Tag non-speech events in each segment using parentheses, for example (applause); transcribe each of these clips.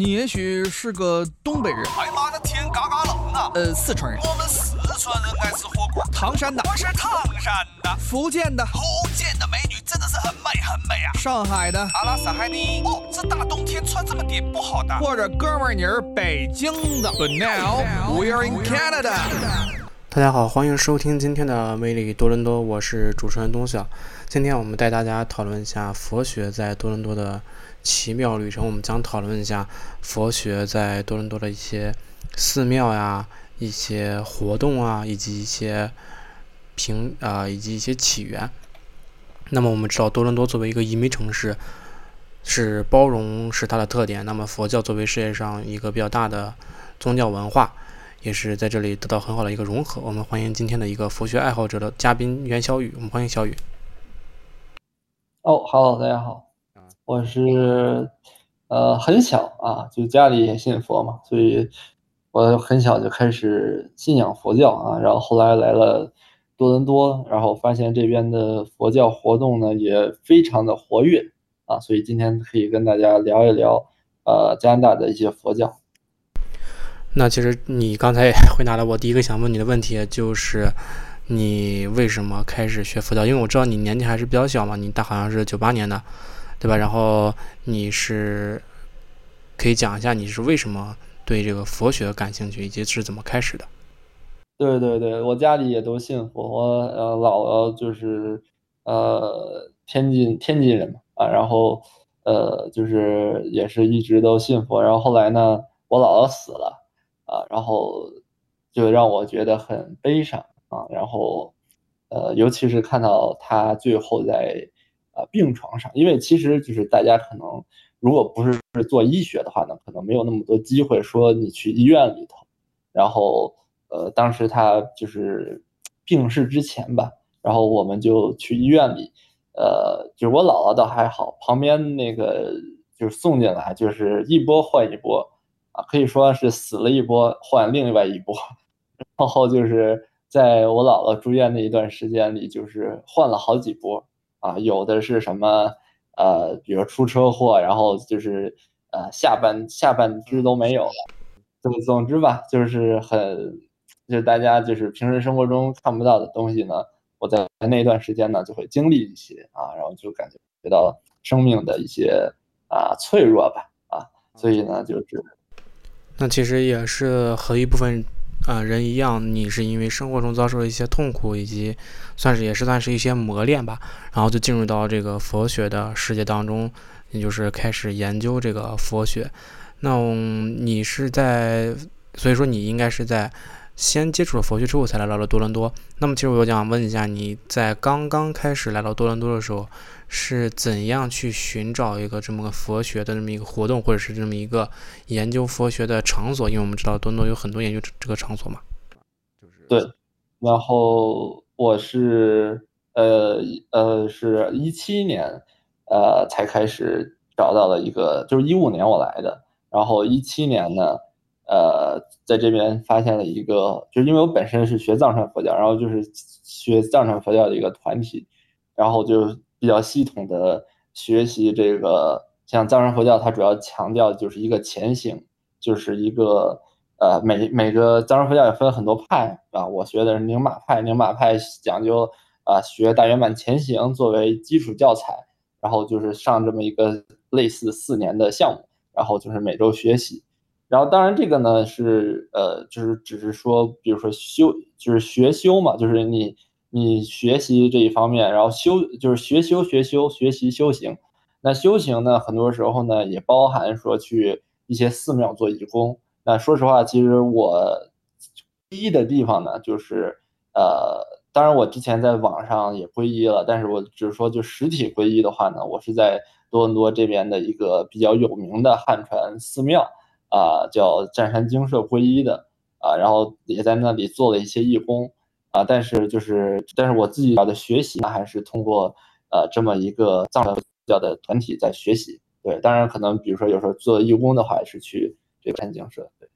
你也许是个东北人，哎妈的天嘎嘎冷啊！呃，四川人，我们四川人爱吃火锅。唐山的，我是唐山的，福建的，福建的美女真的是很美很美啊！上海的，阿拉斯海尼。哦，这大冬天穿这么点不好的。或者哥们儿你是北京的。But now we're in Canada。大家好，欢迎收听今天的魅力多伦多，我是主持人东晓。今天我们带大家讨论一下佛学在多伦多的奇妙旅程。我们将讨论一下佛学在多伦多的一些寺庙呀、一些活动啊，以及一些平啊、以及一些起源。那么我们知道，多伦多作为一个移民城市，是包容是它的特点。那么佛教作为世界上一个比较大的宗教文化。也是在这里得到很好的一个融合。我们欢迎今天的一个佛学爱好者的嘉宾袁小雨，我们欢迎小雨。哦好大家好，我是呃很小啊，就家里也信佛嘛，所以我很小就开始信仰佛教啊，然后后来来了多伦多，然后发现这边的佛教活动呢也非常的活跃啊，所以今天可以跟大家聊一聊呃加拿大的一些佛教。那其实你刚才回答了我第一个想问你的问题，就是你为什么开始学佛教？因为我知道你年纪还是比较小嘛，你大好像是九八年的，对吧？然后你是可以讲一下你是为什么对这个佛学感兴趣，以及是怎么开始的？对对对，我家里也都信佛，我呃姥姥就是呃天津天津人嘛啊，然后呃就是也是一直都信佛，然后后来呢，我姥姥死了。啊，然后就让我觉得很悲伤啊，然后呃，尤其是看到他最后在病床上，因为其实就是大家可能如果不是做医学的话呢，可能没有那么多机会说你去医院里头，然后呃，当时他就是病逝之前吧，然后我们就去医院里，呃，就我姥姥倒还好，旁边那个就是送进来，就是一波换一波。啊，可以说是死了一波，换另外一波，(laughs) 然后就是在我姥姥住院那一段时间里，就是换了好几波啊，有的是什么呃，比如出车祸，然后就是呃下半下半肢都没有了，总总之吧，就是很，就大家就是平时生活中看不到的东西呢，我在那段时间呢就会经历一些啊，然后就感觉到生命的一些啊脆弱吧啊，所以呢就是。那其实也是和一部分啊人一样，你是因为生活中遭受了一些痛苦，以及算是也是算是一些磨练吧，然后就进入到这个佛学的世界当中，也就是开始研究这个佛学。那你是在，所以说你应该是在。先接触了佛学之后，才来到了多伦多。那么，其实我想问一下，你在刚刚开始来到多伦多的时候，是怎样去寻找一个这么个佛学的这么一个活动，或者是这么一个研究佛学的场所？因为我们知道多伦多有很多研究这个场所嘛。对。然后我是呃呃，是一七年呃才开始找到了一个，就是一五年我来的，然后一七年呢。呃，在这边发现了一个，就是因为我本身是学藏传佛教，然后就是学藏传佛教的一个团体，然后就比较系统的学习这个，像藏传佛教，它主要强调就是一个前行，就是一个呃，每每个藏传佛教也分很多派啊，我学的是宁玛派，宁玛派讲究啊，学大圆满前行作为基础教材，然后就是上这么一个类似四年的项目，然后就是每周学习。然后，当然，这个呢是呃，就是只是说，比如说修，就是学修嘛，就是你你学习这一方面，然后修就是学修学修学习修行。那修行呢，很多时候呢也包含说去一些寺庙做义工。那说实话，其实我皈依的地方呢，就是呃，当然我之前在网上也皈依了，但是我只是说就实体皈依的话呢，我是在多伦多这边的一个比较有名的汉传寺庙。啊，叫湛山精舍皈依的啊，然后也在那里做了一些义工啊，但是就是，但是我自己的学习呢，还是通过呃这么一个藏传佛教的团体在学习。对，当然可能比如说有时候做义工的话，也是去这个湛山精舍。对。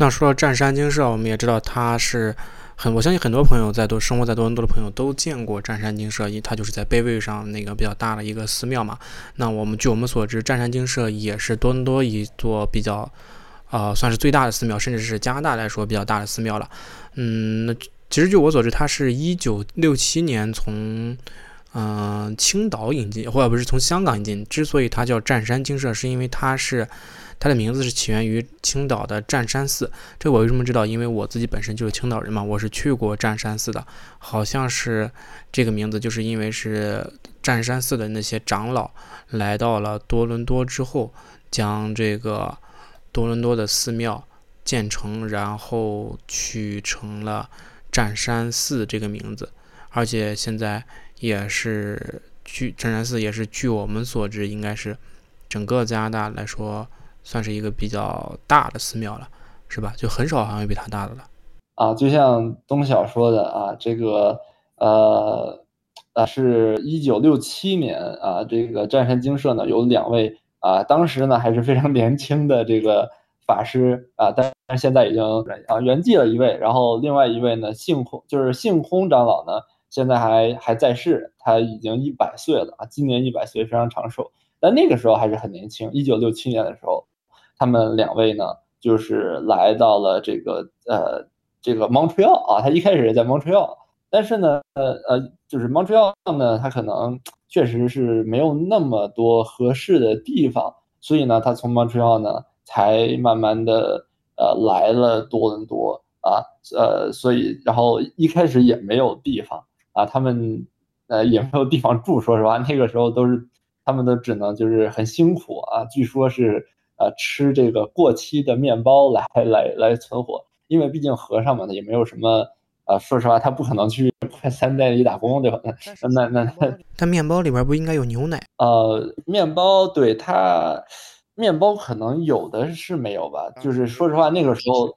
那说到湛山精舍，我们也知道它是很我相信很多朋友在多生活在多伦多的朋友都见过占山精舍，它就是在贝位上那个比较大的一个寺庙嘛。那我们据我们所知，占山精舍也是多伦多一座比较，呃，算是最大的寺庙，甚至是加拿大来说比较大的寺庙了。嗯，那其实据我所知，它是一九六七年从。嗯，青岛引进，或者不是从香港引进。之所以它叫占山精舍，是因为它是它的名字是起源于青岛的湛山寺。这我为什么知道？因为我自己本身就是青岛人嘛，我是去过湛山寺的。好像是这个名字，就是因为是湛山寺的那些长老来到了多伦多之后，将这个多伦多的寺庙建成，然后取成了湛山寺这个名字。而且现在。也是据湛山寺，也是据我们所知，应该是整个加拿大来说，算是一个比较大的寺庙了，是吧？就很少好像有比它大的了。啊，就像东晓说的啊，这个呃呃，是一九六七年啊，这个占山精舍呢有两位啊，当时呢还是非常年轻的这个法师啊，但但现在已经啊圆寂了一位，然后另外一位呢性空，就是性空长老呢。现在还还在世，他已经一百岁了啊，今年一百岁，非常长寿。但那个时候还是很年轻，一九六七年的时候，他们两位呢，就是来到了这个呃这个 Montreal 啊，他一开始在 Montreal，但是呢呃呃就是 Montreal 呢，他可能确实是没有那么多合适的地方，所以呢，他从 Montreal 呢才慢慢的呃来了多伦多啊，呃所以然后一开始也没有地方。啊，他们呃也没有地方住，说实话，那个时候都是他们都只能就是很辛苦啊。据说是呃吃这个过期的面包来来来存活，因为毕竟和尚嘛，他也没有什么呃。说实话，他不可能去快餐店里打工，对吧？那那那，他面包里边不应该有牛奶？呃，面包对他面包可能有的是没有吧？就是说实话，那个时候，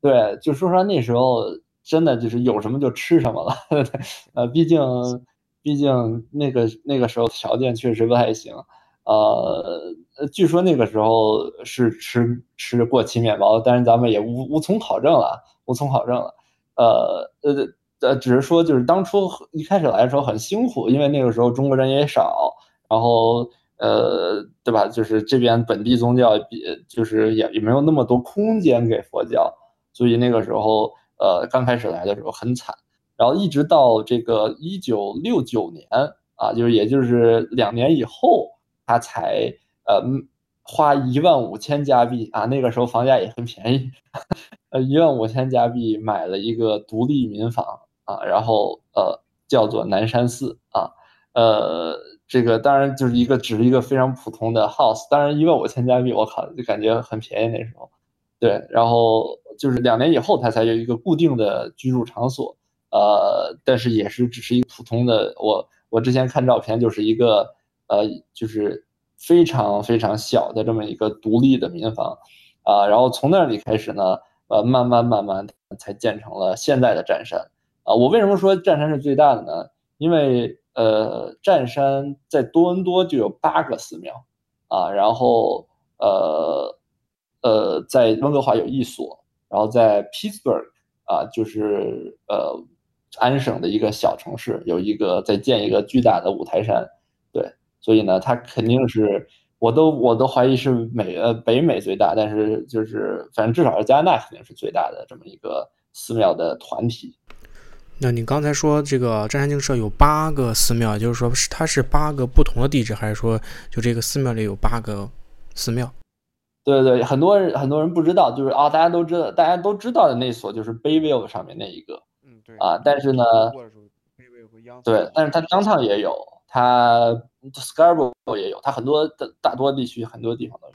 对，就说实话那时候。真的就是有什么就吃什么了，(laughs) 呃，毕竟，毕竟那个那个时候条件确实不太行，呃，据说那个时候是吃吃过期面包，但是咱们也无无从考证了，无从考证了，呃呃呃，只是说就是当初一开始来的时候很辛苦，因为那个时候中国人也少，然后呃，对吧？就是这边本地宗教比就是也也没有那么多空间给佛教，所以那个时候。呃，刚开始来的时候很惨，然后一直到这个一九六九年啊，就是也就是两年以后，他才呃花一万五千加币啊，那个时候房价也很便宜，呃一万五千加币买了一个独立民房啊，然后呃叫做南山寺啊，呃这个当然就是一个只是一个非常普通的 house，当然一万五千加币我靠就感觉很便宜那时候，对，然后。就是两年以后，他才有一个固定的居住场所，呃，但是也是只是一个普通的。我我之前看照片，就是一个呃，就是非常非常小的这么一个独立的民房，啊，然后从那里开始呢，呃，慢慢慢慢才建成了现在的占山。啊，我为什么说占山是最大的呢？因为呃，占山在多伦多就有八个寺庙，啊，然后呃呃，在温哥华有一所。然后在 Pittsburgh 啊，就是呃安省的一个小城市，有一个在建一个巨大的五台山，所以呢，它肯定是，我都我都怀疑是美呃北美最大，但是就是反正至少是加拿大肯定是最大的这么一个寺庙的团体。那你刚才说这个占山精舍有八个寺庙，就是说是它是八个不同的地址，还是说就这个寺庙里有八个寺庙？对对，很多人很多人不知道，就是啊，大家都知道，大家都知道的那所就是 Bayview 上面那一个，嗯对啊，但是呢，对，但是它 Downtown 也有，它 Scarborough 也有，它很多的大多地区很多地方都有。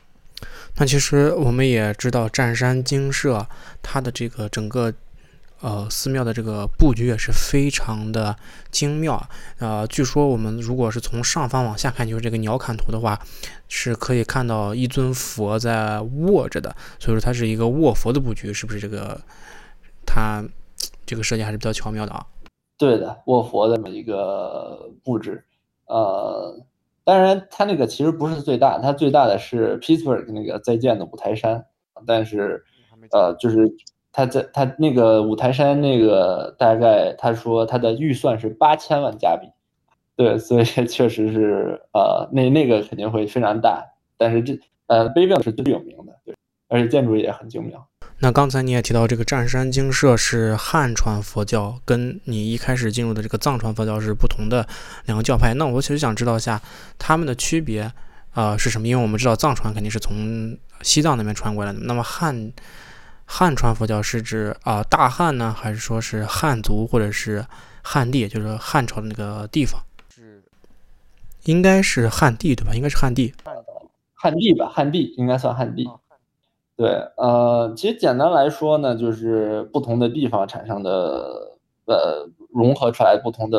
那其实我们也知道，占山精舍它的这个整个。呃，寺庙的这个布局也是非常的精妙。呃，据说我们如果是从上方往下看，就是这个鸟瞰图的话，是可以看到一尊佛在卧着的。所以说它是一个卧佛的布局，是不是这个？它这个设计还是比较巧妙的啊。对的，卧佛的这么一个布置。呃，当然它那个其实不是最大，它最大的是 Pittsburgh 那个在建的五台山，但是呃，就是。他在他那个五台山那个大概他说他的预算是八千万加币，对，所以确实是呃那那个肯定会非常大，但是这呃碑庙是最有名的，对，而且建筑也很精妙。那刚才你也提到这个湛山精舍是汉传佛教，跟你一开始进入的这个藏传佛教是不同的两个教派。那我其实想知道一下他们的区别，呃是什么？因为我们知道藏传肯定是从西藏那边传过来的，那么汉汉传佛教是指啊大汉呢，还是说是汉族或者是汉地，就是汉朝的那个地方？是，应该是汉地对吧？应该是汉地，汉地吧，汉地应该算汉地。对，呃，其实简单来说呢，就是不同的地方产生的，呃，融合出来不同的，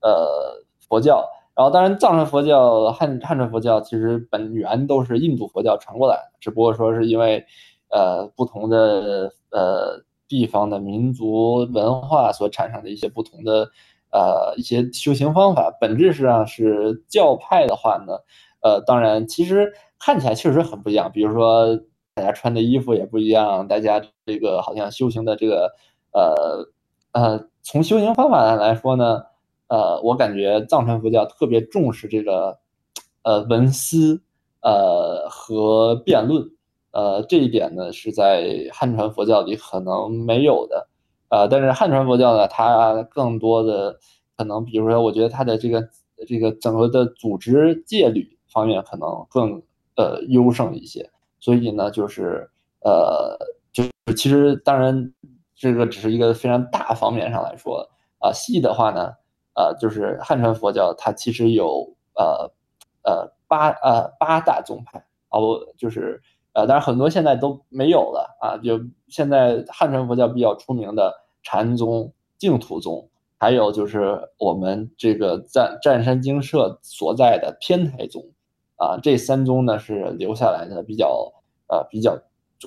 呃，佛教。然后，当然，藏传佛教、汉汉传佛教其实本源都是印度佛教传过来的，只不过说是因为，呃，不同的呃地方的民族文化所产生的一些不同的，呃，一些修行方法。本质上是教派的话呢，呃，当然，其实看起来确实很不一样，比如说。大家穿的衣服也不一样，大家这个好像修行的这个，呃呃，从修行方法来说呢，呃，我感觉藏传佛教特别重视这个，呃，文思，呃和辩论，呃，这一点呢是在汉传佛教里可能没有的，呃，但是汉传佛教呢，它更多的可能，比如说，我觉得它的这个这个整个的组织戒律方面可能更呃优胜一些。所以呢，就是呃，就是其实当然，这个只是一个非常大方面上来说啊。细的话呢，呃，就是汉传佛教它其实有呃呃八呃八大宗派哦，就是呃，当然很多现在都没有了啊。就现在汉传佛教比较出名的禅宗、净土宗，还有就是我们这个占占山精舍所在的天台宗。啊，这三宗呢是留下来的比较呃比较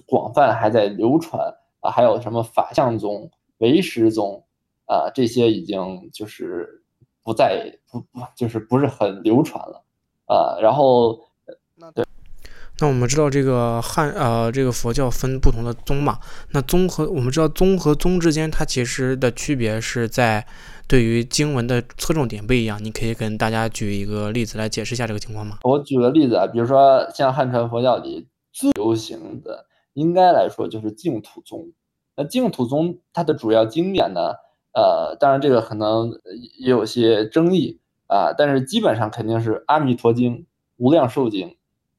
广泛，还在流传啊，还有什么法相宗、唯识宗啊，这些已经就是不再不不就是不是很流传了啊。然后那对，那我们知道这个汉呃这个佛教分不同的宗嘛，那宗和我们知道宗和宗之间它其实的区别是在。对于经文的侧重点不一样，你可以跟大家举一个例子来解释一下这个情况吗？我举个例子啊，比如说像汉传佛教里最流行的，应该来说就是净土宗。那净土宗它的主要经典呢，呃，当然这个可能也有些争议啊，但是基本上肯定是《阿弥陀经》《无量寿经》，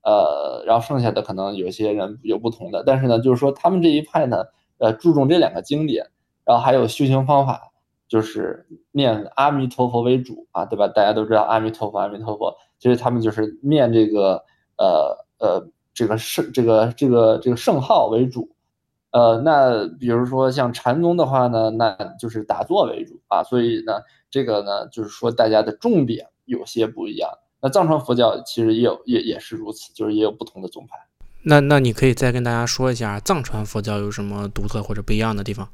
呃，然后剩下的可能有些人有不同的，但是呢，就是说他们这一派呢，呃，注重这两个经典，然后还有修行方法。就是念阿弥陀佛为主啊，对吧？大家都知道阿弥陀佛，阿弥陀佛。其实他们就是念这个呃呃这个圣这个这个这个圣号为主。呃，那比如说像禅宗的话呢，那就是打坐为主啊。所以呢，这个呢就是说大家的重点有些不一样。那藏传佛教其实也有也也是如此，就是也有不同的宗派。那那你可以再跟大家说一下藏传佛教有什么独特或者不一样的地方？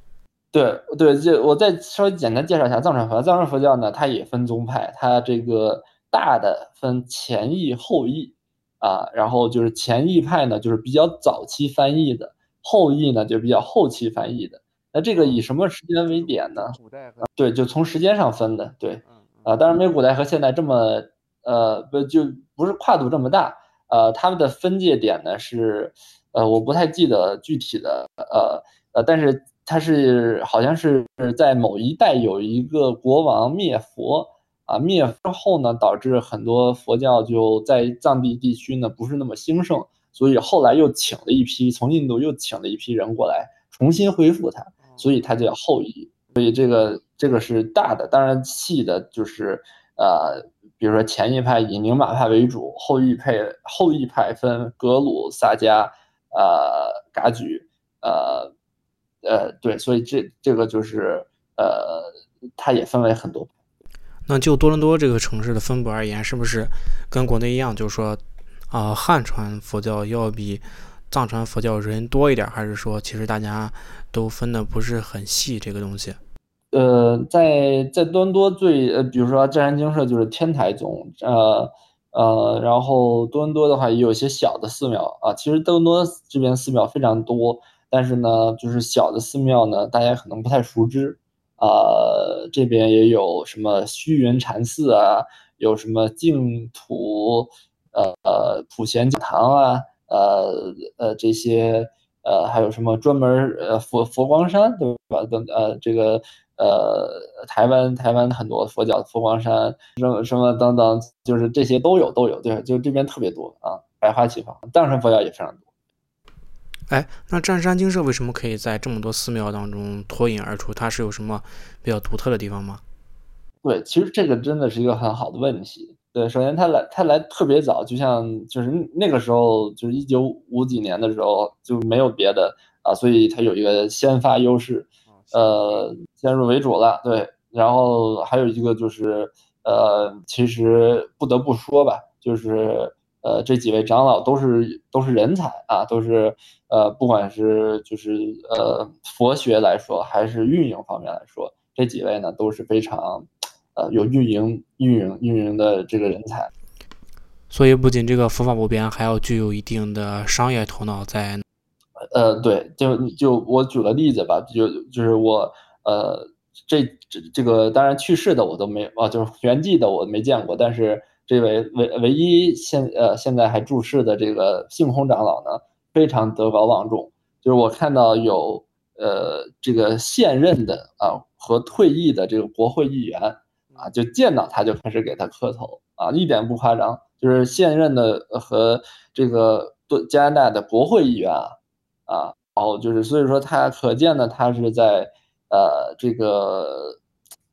对对，这我再稍微简单介绍一下藏传佛教。藏传佛教呢，它也分宗派，它这个大的分前译后译啊，然后就是前译派呢，就是比较早期翻译的，后译呢就比较后期翻译的。那这个以什么时间为点呢？古代对，就从时间上分的。对，啊，当然没有古代和现代这么呃不就不是跨度这么大。呃，他们的分界点呢是呃我不太记得具体的呃呃，但是。他是好像是在某一代有一个国王灭佛啊，灭之后呢，导致很多佛教就在藏地地区呢不是那么兴盛，所以后来又请了一批从印度又请了一批人过来重新恢复它，所以它叫后裔。所以这个这个是大的，当然细的就是呃，比如说前一派以宁玛派为主，后裔派后裔派分格鲁、萨迦、呃噶举、呃。呃，对，所以这这个就是呃，它也分为很多。那就多伦多这个城市的分布而言，是不是跟国内一样，就是说啊，汉传佛教要比藏传佛教人多一点，还是说其实大家都分的不是很细这个东西？呃，在在多伦多最呃，比如说湛山精舍就是天台宗，呃呃，然后多伦多的话也有一些小的寺庙啊，其实多伦多这边寺庙非常多。但是呢，就是小的寺庙呢，大家可能不太熟知。呃，这边也有什么虚云禅寺啊，有什么净土，呃呃普贤讲堂啊，呃呃这些，呃还有什么专门呃佛佛光山对吧？等呃这个呃台湾台湾很多佛教佛光山什么什么等等，就是这些都有都有，对，就这边特别多啊，百花齐放，藏传佛教也非常多。哎，那占山精舍为什么可以在这么多寺庙当中脱颖而出？它是有什么比较独特的地方吗？对，其实这个真的是一个很好的问题。对，首先他来他来特别早，就像就是那个时候，就是一九五几年的时候就没有别的啊，所以他有一个先发优势，呃，先入为主了。对，然后还有一个就是呃，其实不得不说吧，就是。呃，这几位长老都是都是人才啊，都是呃，不管是就是呃佛学来说，还是运营方面来说，这几位呢都是非常呃有运营运营运营的这个人才。所以不仅这个佛法不变，还要具有一定的商业头脑在。呃，对，就就我举个例子吧，就就是我呃这这这个当然去世的我都没啊，就是圆寂的我没见过，但是。这位唯唯一现呃现在还住世的这个性空长老呢，非常德高望重。就是我看到有呃这个现任的啊和退役的这个国会议员啊，就见到他就开始给他磕头啊，一点不夸张。就是现任的和这个对加拿大的国会议员啊啊，然后就是所以说他可见呢，他是在呃这个。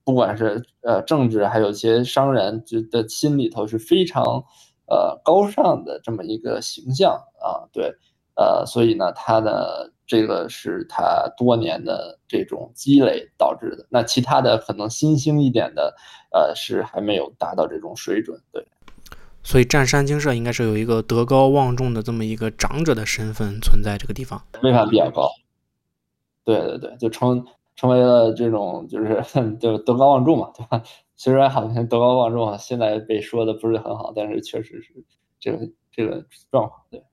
不管是呃政治，还有一些商人，就的心里头是非常，呃高尚的这么一个形象啊，对，呃，所以呢，他的这个是他多年的这种积累导致的。那其他的可能新兴一点的，呃，是还没有达到这种水准，对。所以占山精舍应该是有一个德高望重的这么一个长者的身份存在这个地方，位法比较高。对对对，就成。成为了这种就是 (laughs) 就德高望重嘛，对吧？虽然好像德高望重啊，现在被说的不是很好，但是确实是这个这个状况。对。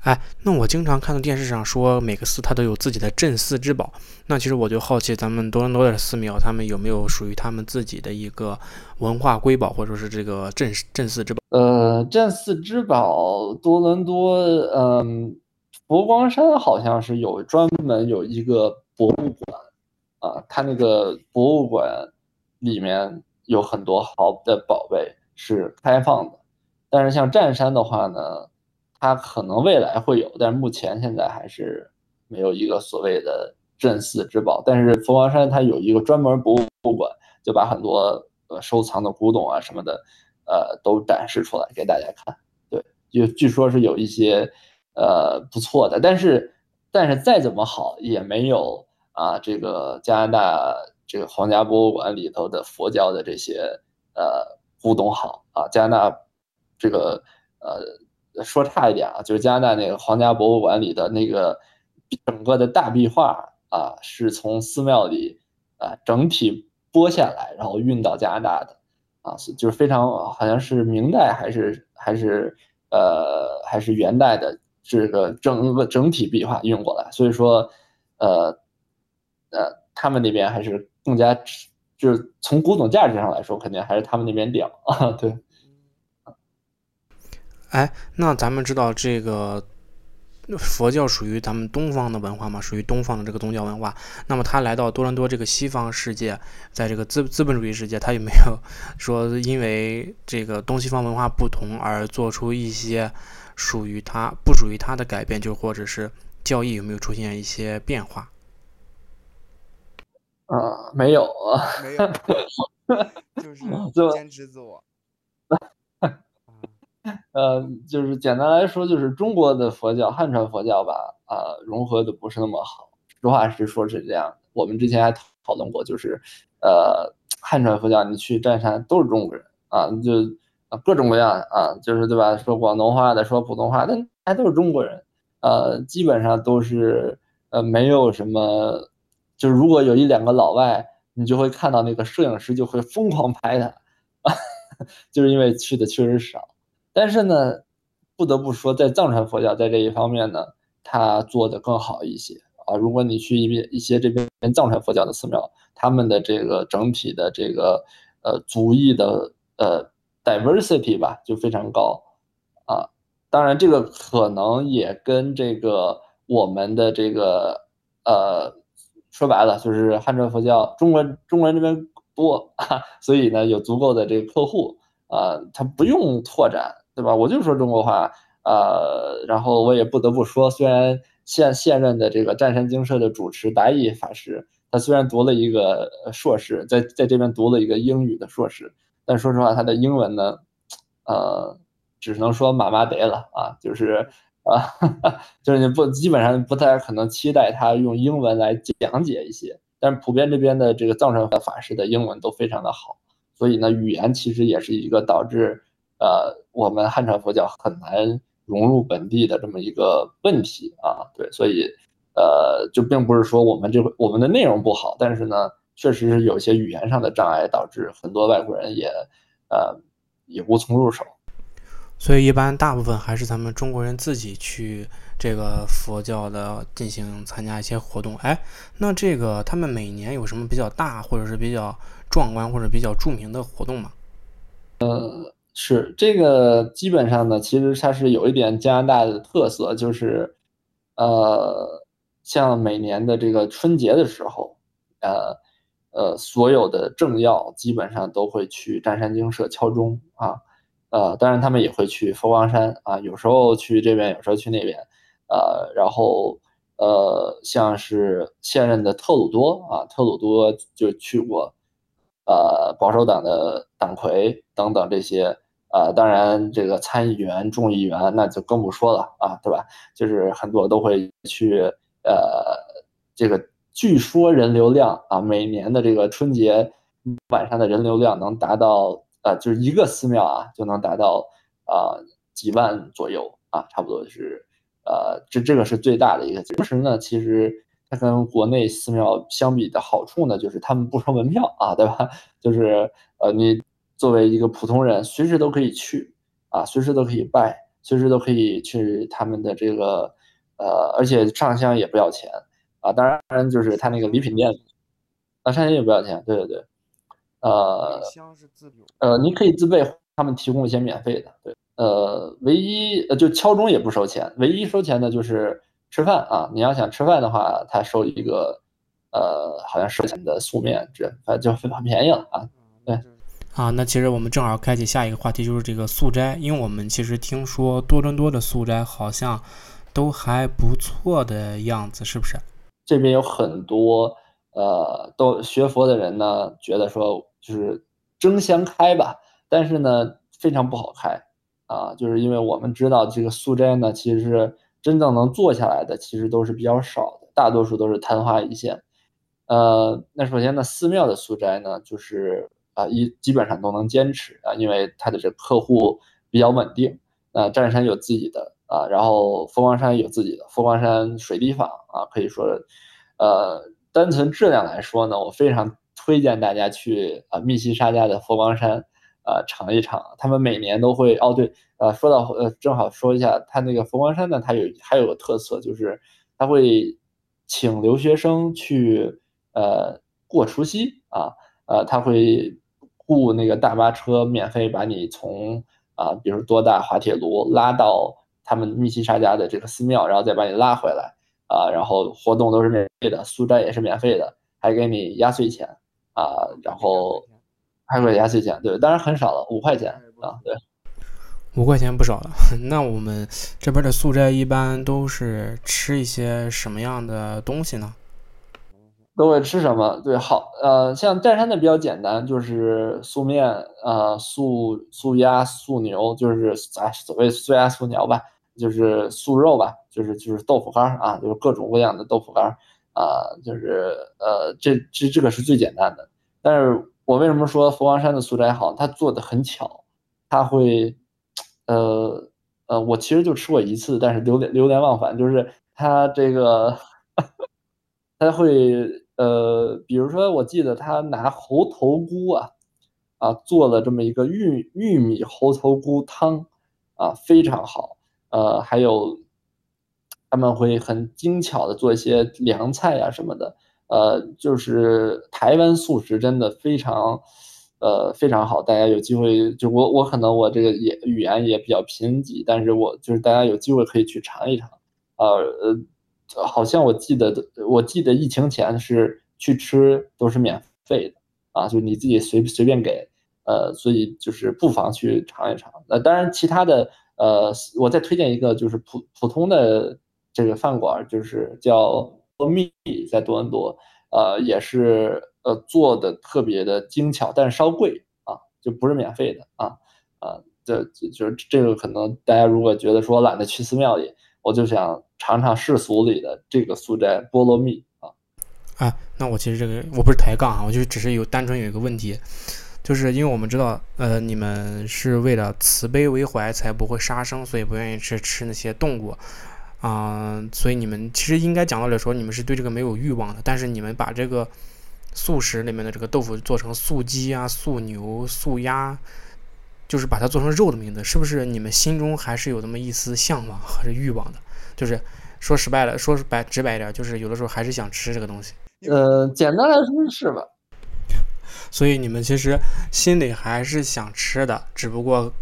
哎，那我经常看到电视上说每个寺它都有自己的镇寺之宝，那其实我就好奇，咱们多伦多的寺庙，他们有没有属于他们自己的一个文化瑰宝，或者说是这个镇镇寺之宝？呃，镇寺之宝，多伦多，嗯。佛光山好像是有专门有一个博物馆，啊，它那个博物馆里面有很多好的宝贝是开放的，但是像湛山的话呢，它可能未来会有，但是目前现在还是没有一个所谓的镇寺之宝。但是佛光山它有一个专门博物馆，就把很多呃收藏的古董啊什么的，呃，都展示出来给大家看。对，就据说是有一些。呃，不错的，但是，但是再怎么好也没有啊，这个加拿大这个皇家博物馆里头的佛教的这些呃古董好啊。加拿大这个呃说差一点啊，就是加拿大那个皇家博物馆里的那个整个的大壁画啊，是从寺庙里啊整体剥下来，然后运到加拿大的啊，就是非常好像是明代还是还是呃还是元代的。这个整个整体壁画运过来，所以说，呃，呃，他们那边还是更加，就是从古董价值上来说，肯定还是他们那边屌啊。(laughs) 对。哎，那咱们知道这个佛教属于咱们东方的文化嘛，属于东方的这个宗教文化。那么他来到多伦多这个西方世界，在这个资资本主义世界，他有没有 (laughs) 说因为这个东西方文化不同而做出一些？属于它不属于它的改变，就或者是教义有没有出现一些变化？啊，没有啊，没有，就是 (laughs) 坚持自我。(laughs) 呃，就是简单来说，就是中国的佛教汉传佛教吧，啊，融合的不是那么好。实话实说，是这样。我们之前还讨论过，就是呃，汉传佛教你去占山都是中国人啊，就。各种各样啊，就是对吧？说广东话的，说普通话，但还都是中国人，呃，基本上都是呃，没有什么，就是如果有一两个老外，你就会看到那个摄影师就会疯狂拍他，(laughs) 就是因为去的确实少。但是呢，不得不说，在藏传佛教在这一方面呢，他做的更好一些啊。如果你去一边一些这边藏传佛教的寺庙，他们的这个整体的这个呃族裔的呃 diversity 吧就非常高啊。当然，这个可能也跟这个我们的这个呃说白了就是汉传佛教，中国中国人这边多啊，所以呢有足够的这个客户啊，他不用拓展，对吧？我就说中国话。呃，然后我也不得不说，虽然现现任的这个湛山精舍的主持达义法师，他虽然读了一个硕士，在在这边读了一个英语的硕士，但说实话，他的英文呢，呃，只能说麻麻得了啊，就是啊，(laughs) 就是你不基本上不太可能期待他用英文来讲解一些，但是普遍这边的这个藏传法师的英文都非常的好，所以呢，语言其实也是一个导致呃我们汉传佛教很难。融入本地的这么一个问题啊，对，所以，呃，就并不是说我们这个我们的内容不好，但是呢，确实是有些语言上的障碍，导致很多外国人也，呃，也无从入手。所以，一般大部分还是咱们中国人自己去这个佛教的进行参加一些活动。哎，那这个他们每年有什么比较大，或者是比较壮观，或者比较著名的活动吗？呃。是这个基本上呢，其实它是有一点加拿大的特色，就是，呃，像每年的这个春节的时候，呃，呃，所有的政要基本上都会去占山精舍敲钟啊，呃，当然他们也会去佛光山啊，有时候去这边，有时候去那边，呃，然后呃，像是现任的特鲁多啊，特鲁多就去过，呃，保守党的党魁等等这些。呃，当然，这个参议员、众议员那就更不说了啊，对吧？就是很多都会去，呃，这个据说人流量啊，每年的这个春节晚上的人流量能达到，呃，就是一个寺庙啊，就能达到啊几万左右啊，差不多是，呃，这这个是最大的一个。同时呢，其实它跟国内寺庙相比的好处呢，就是他们不收门票啊，对吧？就是呃你。作为一个普通人，随时都可以去啊，随时都可以拜，随时都可以去他们的这个呃，而且上香也不要钱啊。当然，就是他那个礼品店啊，上香也不要钱。对对对，呃，香是自呃，您可以自备，他们提供一些免费的。对，呃，唯一呃就敲钟也不收钱，唯一收钱的就是吃饭啊。你要想吃饭的话，他收一个呃，好像收钱的素面，这反正就很便宜了啊。对。啊，那其实我们正好开启下一个话题，就是这个素斋，因为我们其实听说多伦多的素斋好像都还不错的样子，是不是？这边有很多呃，都学佛的人呢，觉得说就是争相开吧，但是呢非常不好开啊，就是因为我们知道这个素斋呢，其实是真正能做下来的，其实都是比较少的，大多数都是昙花一现。呃，那首先呢，寺庙的素斋呢，就是。啊，一基本上都能坚持啊，因为他的这客户比较稳定。啊，湛山有自己的啊，然后佛光山有自己的佛光山水滴坊啊，可以说，呃，单从质量来说呢，我非常推荐大家去啊密西沙加的佛光山啊尝一尝。他们每年都会哦，对，呃，说到呃，正好说一下，他那个佛光山呢，它有还有个特色，就是他会请留学生去呃过除夕啊，呃，他会。雇那个大巴车，免费把你从啊，比如多大滑铁卢拉到他们密西沙加的这个寺庙，然后再把你拉回来啊，然后活动都是免费的，素斋也是免费的，还给你压岁钱啊，然后还给压岁钱，对，当然很少了，五块钱啊，对，五块钱不少了。(laughs) 那我们这边的素斋一般都是吃一些什么样的东西呢？都会吃什么？对，好，呃，像湛山的比较简单，就是素面，呃，素素鸭、素牛，就是啊，所谓素鸭、素牛吧，就是素肉吧，就是就是豆腐干啊，就是各种各样的豆腐干啊，就是呃，这这这个是最简单的。但是我为什么说佛光山的素斋好？它做的很巧，它会，呃呃，我其实就吃过一次，但是流连流连忘返，就是它这个，它会。呃，比如说，我记得他拿猴头菇啊，啊，做了这么一个玉玉米猴头菇汤，啊，非常好。呃，还有，他们会很精巧的做一些凉菜呀什么的。呃，就是台湾素食真的非常，呃，非常好。大家有机会，就我我可能我这个也语言也比较贫瘠，但是我就是大家有机会可以去尝一尝。呃呃，好像我记得我记得疫情前是去吃都是免费的啊，就你自己随随便给。呃，所以就是不妨去尝一尝。那当然，其他的呃，我再推荐一个就是普普通的这个饭馆，就是叫菠萝。蜜在多伦多，呃，也是呃做的特别的精巧，但是稍贵啊，就不是免费的啊啊，这就是这个可能大家如果觉得说懒得去寺庙里，我就想尝尝世俗里的这个素斋菠萝蜜啊啊，那我其实这个我不是抬杠啊，我就只是有单纯有一个问题，就是因为我们知道呃你们是为了慈悲为怀才不会杀生，所以不愿意吃吃那些动物。啊，所以你们其实应该讲道理说，你们是对这个没有欲望的。但是你们把这个素食里面的这个豆腐做成素鸡啊、素牛、素鸭，就是把它做成肉的名字，是不是你们心中还是有那么一丝向往和欲望的？就是说实白了，说白直白一点，就是有的时候还是想吃这个东西。呃，简单来说是吧？所以你们其实心里还是想吃的，只不过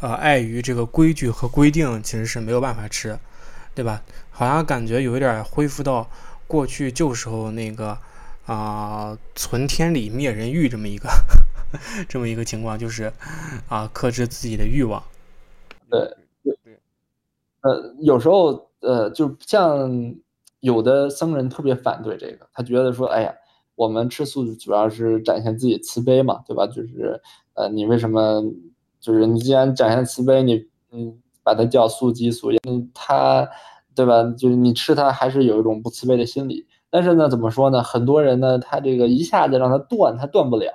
呃，碍于这个规矩和规定，其实是没有办法吃。对吧？好像感觉有一点恢复到过去旧时候那个啊，存天理灭人欲这么一个 (laughs) 这么一个情况，就是啊，克制自己的欲望。对对对。呃，有时候呃，就像有的僧人特别反对这个，他觉得说，哎呀，我们吃素主要是展现自己慈悲嘛，对吧？就是呃，你为什么就是你既然展现慈悲，你嗯。把它叫素鸡素鸭，嗯，它，对吧？就是你吃它还是有一种不慈悲的心理。但是呢，怎么说呢？很多人呢，他这个一下子让他断，他断不了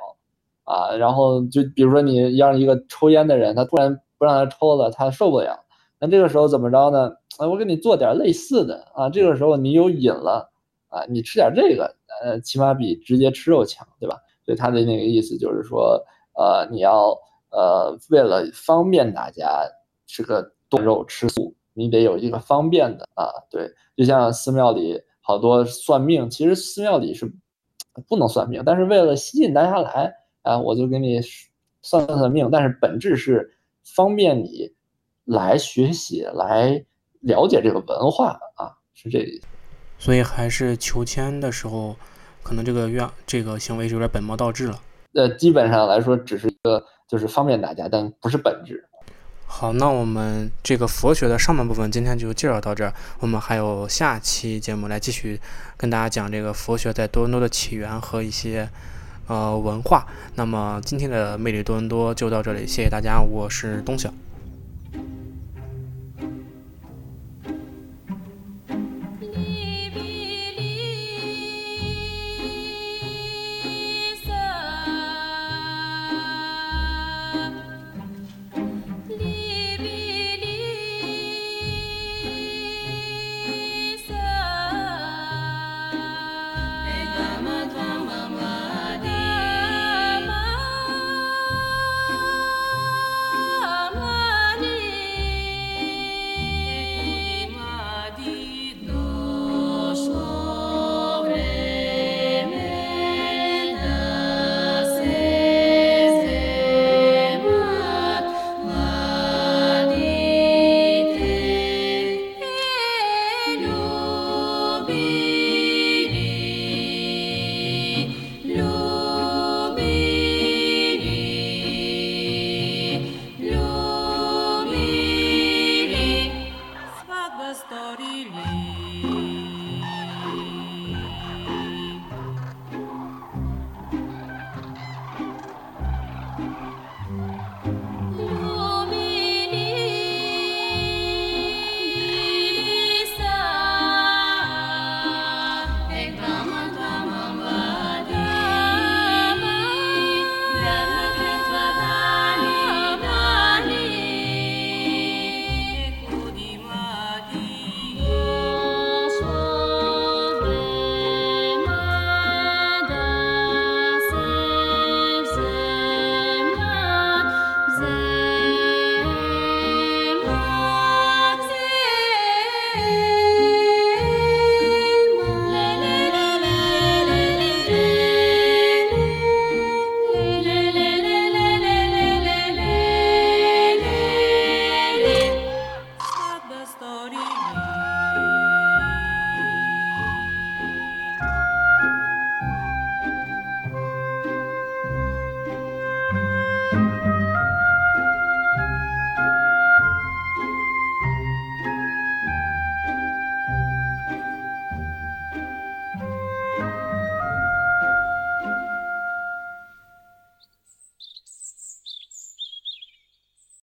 啊。然后就比如说你让一个抽烟的人，他突然不让他抽了，他受不了。那这个时候怎么着呢？啊，我给你做点类似的啊。这个时候你有瘾了啊，你吃点这个，呃，起码比直接吃肉强，对吧？所以他的那个意思就是说，呃，你要呃，为了方便大家这个。冻肉吃素，你得有一个方便的啊，对，就像寺庙里好多算命，其实寺庙里是不能算命，但是为了吸引大家来啊，我就给你算算命，但是本质是方便你来学习、来了解这个文化啊，是这意思。所以还是求签的时候，可能这个愿这个行为是有点本末倒置了。呃，基本上来说，只是一个就是方便大家，但不是本质。好，那我们这个佛学的上半部分今天就介绍到这儿，我们还有下期节目来继续跟大家讲这个佛学在多伦多的起源和一些呃文化。那么今天的魅力多伦多就到这里，谢谢大家，我是东晓。